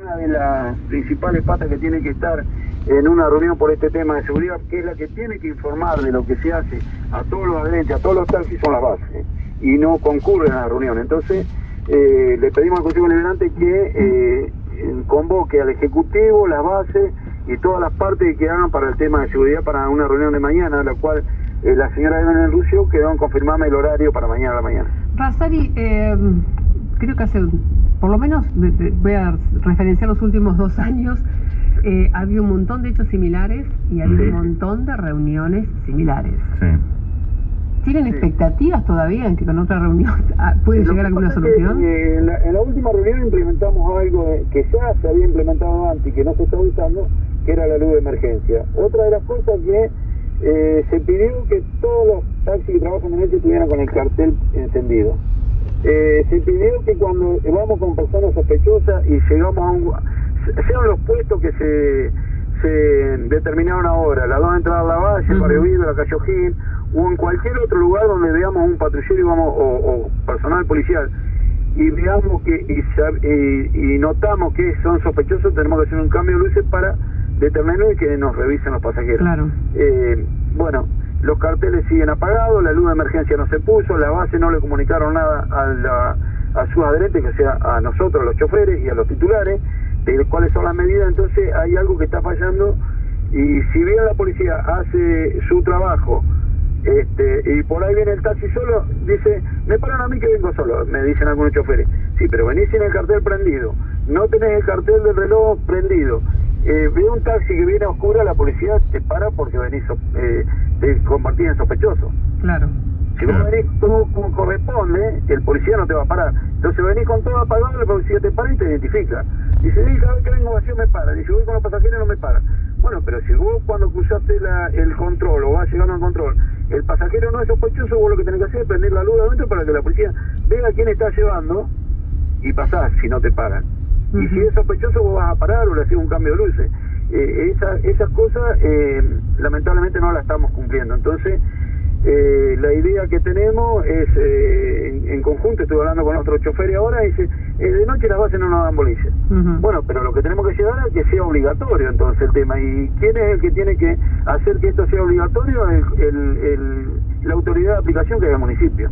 Una de las principales patas que tiene que estar en una reunión por este tema de seguridad, que es la que tiene que informar de lo que se hace a todos los adherentes, a todos los taxis, son las bases, y no concurren a la reunión. Entonces, eh, le pedimos al Consejo Liberante que eh, convoque al Ejecutivo, las bases y todas las partes que hagan para el tema de seguridad para una reunión de mañana, la cual eh, la señora Evelyn Lucio quedó en confirmarme el horario para mañana a la mañana. Razari, eh, creo que hace, por lo menos, voy a referenciar los últimos dos años, eh, ha habido un montón de hechos similares y ha habido un montón de reuniones similares. Sí. ¿Tienen expectativas todavía en que con otra reunión ah, puede llegar alguna solución? en, la, última reunión implementamos algo que ya se había implementado antes y que no se está usando, que era la luz de emergencia. Otra de las cosas que eh, se pidió que todos los taxis que trabajan en este estuvieran con el cartel encendido. Eh, se pidió que cuando vamos con personas sospechosas y llegamos a un... sean los puestos que se, se determinaron ahora, las dos entradas a la valle, uh la calle Ojín, o en cualquier otro lugar donde veamos un patrullero y vamos, o, personal policial y veamos que y, y, notamos que son sospechosos, tenemos que hacer un cambio de luces para determinar y que nos revisen los pasajeros. Claro. Eh, bueno, los carteles siguen apagados, la luz de emergencia no se puso, la base no le comunicaron nada a, la, a sus adherentes, que sea a nosotros, los choferes y a los titulares, de cuáles son las medidas, entonces hay algo que está fallando y si bien la policía hace su trabajo este, y por ahí viene el taxi solo, dice, me paran a mí que vengo solo, me dicen algunos choferes, sí, pero venís sin el cartel prendido, no tenés el cartel del reloj prendido, eh, ve un taxi que viene a oscura, la policía te para porque venís, eh, te convertís en sospechoso. Claro. Si vos venís todo como corresponde, el policía no te va a parar. Entonces venís con todo apagado, el policía te para y te identifica. Dice, sí, cada vez que vengo vacío me para. Dice, voy con los pasajeros no me para. Bueno, pero si vos cuando cruzaste la, el control o vas llegando al control, el pasajero no es sospechoso, vos lo que tenés que hacer es prender la luz adentro para que la policía vea quién está llevando y pasás si no te paran. Y si es sospechoso, vos vas a parar o le haces un cambio de luces. Eh, esas cosas, eh, lamentablemente, no las estamos cumpliendo. Entonces, eh, la idea que tenemos es, en, conjunto, estoy hablando con otro chofer ahora, dice, de noche las bases no nos dan boliche. Bueno, pero lo que tenemos que llegar es que sea obligatorio entonces el tema. ¿Y quién es el que tiene que hacer que esto sea obligatorio? el, la autoridad de aplicación que es el municipio.